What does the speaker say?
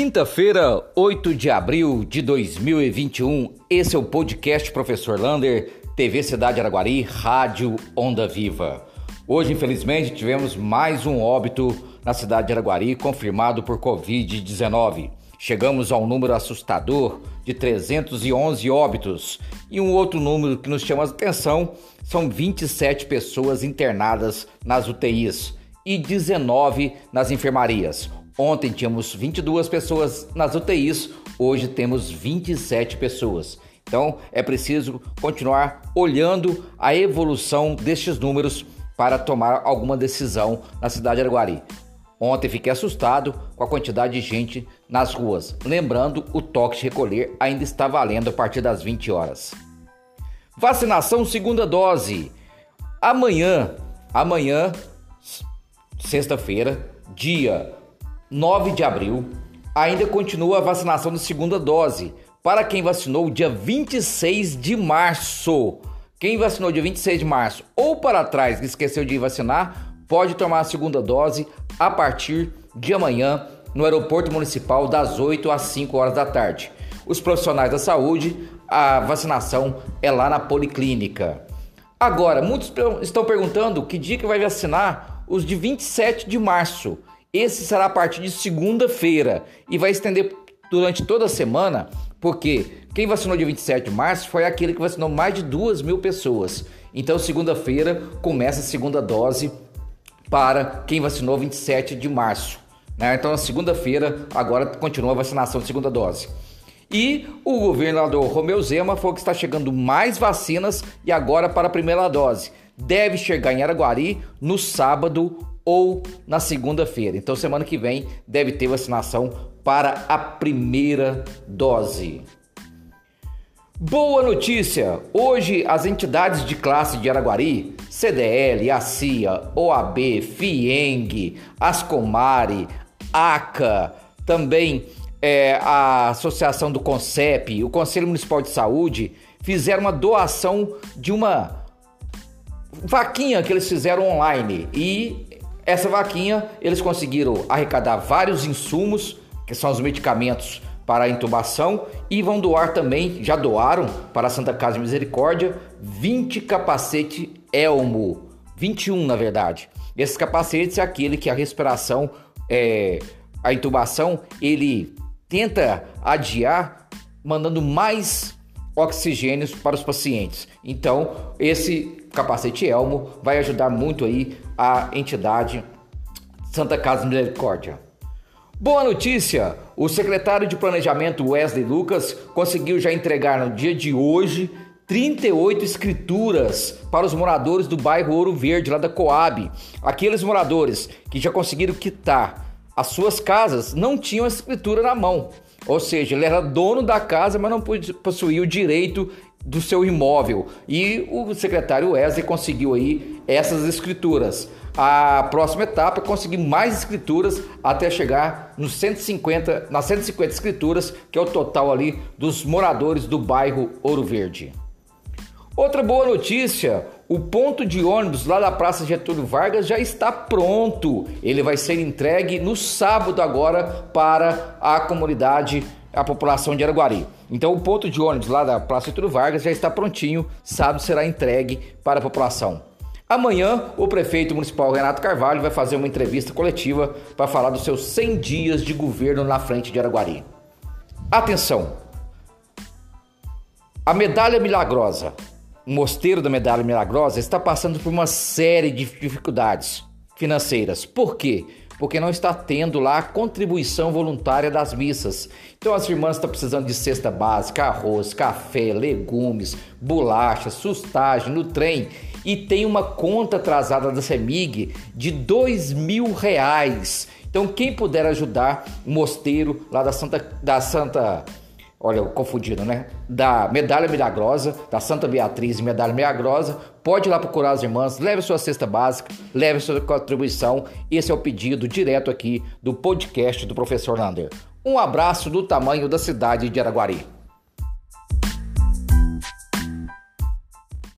Quinta-feira, 8 de abril de 2021. Esse é o podcast Professor Lander, TV Cidade Araguari, Rádio Onda Viva. Hoje, infelizmente, tivemos mais um óbito na cidade de Araguari confirmado por Covid-19. Chegamos ao número assustador de 311 óbitos e um outro número que nos chama a atenção são 27 pessoas internadas nas UTIs e 19 nas enfermarias. Ontem tínhamos 22 pessoas nas UTIs, hoje temos 27 pessoas. Então é preciso continuar olhando a evolução destes números para tomar alguma decisão na cidade de Araguari. Ontem fiquei assustado com a quantidade de gente nas ruas. Lembrando, o toque de recolher ainda está valendo a partir das 20 horas. Vacinação segunda dose. Amanhã, amanhã, sexta-feira, dia 9 de abril, ainda continua a vacinação da segunda dose para quem vacinou dia 26 de março. Quem vacinou dia 26 de março ou para trás que esqueceu de vacinar, pode tomar a segunda dose a partir de amanhã no aeroporto municipal das 8 às 5 horas da tarde. Os profissionais da saúde, a vacinação é lá na policlínica. Agora, muitos estão perguntando que dia que vai vacinar os de 27 de março. Esse será a partir de segunda-feira e vai estender durante toda a semana, porque quem vacinou dia 27 de março foi aquele que vacinou mais de duas mil pessoas. Então, segunda-feira começa a segunda dose para quem vacinou 27 de março. Né? Então, na segunda-feira, agora continua a vacinação de segunda dose. E o governador Romeu Zema falou que está chegando mais vacinas e agora para a primeira dose. Deve chegar em Araguari no sábado ou na segunda-feira. Então, semana que vem deve ter vacinação para a primeira dose. Boa notícia! Hoje as entidades de classe de Araguari, CDL, ACIA, OAB, FIENG, Ascomari, ACA, também é, a Associação do CONCEP, o Conselho Municipal de Saúde, fizeram uma doação de uma vaquinha que eles fizeram online e essa vaquinha, eles conseguiram arrecadar vários insumos, que são os medicamentos para a intubação, e vão doar também, já doaram para a Santa Casa de Misericórdia, 20 capacete Elmo, 21 na verdade. Esses capacetes é aquele que a respiração, é, a intubação, ele tenta adiar, mandando mais oxigênios para os pacientes. Então, esse capacete Elmo vai ajudar muito aí a entidade Santa Casa Misericórdia. Boa notícia! O secretário de Planejamento Wesley Lucas conseguiu já entregar no dia de hoje 38 escrituras para os moradores do bairro Ouro Verde, lá da Coab. Aqueles moradores que já conseguiram quitar as suas casas não tinham a escritura na mão. Ou seja, ele era dono da casa, mas não possuía o direito do seu imóvel. E o secretário Wesley conseguiu aí essas escrituras. A próxima etapa é conseguir mais escrituras até chegar nos 150, nas 150 escrituras, que é o total ali dos moradores do bairro Ouro Verde. Outra boa notícia, o ponto de ônibus lá da Praça Getúlio Vargas já está pronto. Ele vai ser entregue no sábado agora para a comunidade a população de Araguari. Então o ponto de ônibus lá da Praça Getúlio Vargas já está prontinho, sábado será entregue para a população. Amanhã, o prefeito municipal Renato Carvalho vai fazer uma entrevista coletiva para falar dos seus 100 dias de governo na frente de Araguari. Atenção! A medalha milagrosa, o mosteiro da medalha milagrosa, está passando por uma série de dificuldades financeiras. Por quê? porque não está tendo lá a contribuição voluntária das missas. Então as irmãs estão precisando de cesta básica, arroz, café, legumes, bolacha, sustagem no trem e tem uma conta atrasada da CEMIG de dois mil reais. Então quem puder ajudar o mosteiro lá da Santa, da Santa olha, confundido, né? Da Medalha Milagrosa, da Santa Beatriz Medalha Milagrosa. Pode ir lá procurar as irmãs, leve sua cesta básica, leve sua contribuição. Esse é o pedido direto aqui do podcast do professor Lander. Um abraço do tamanho da cidade de Araguari.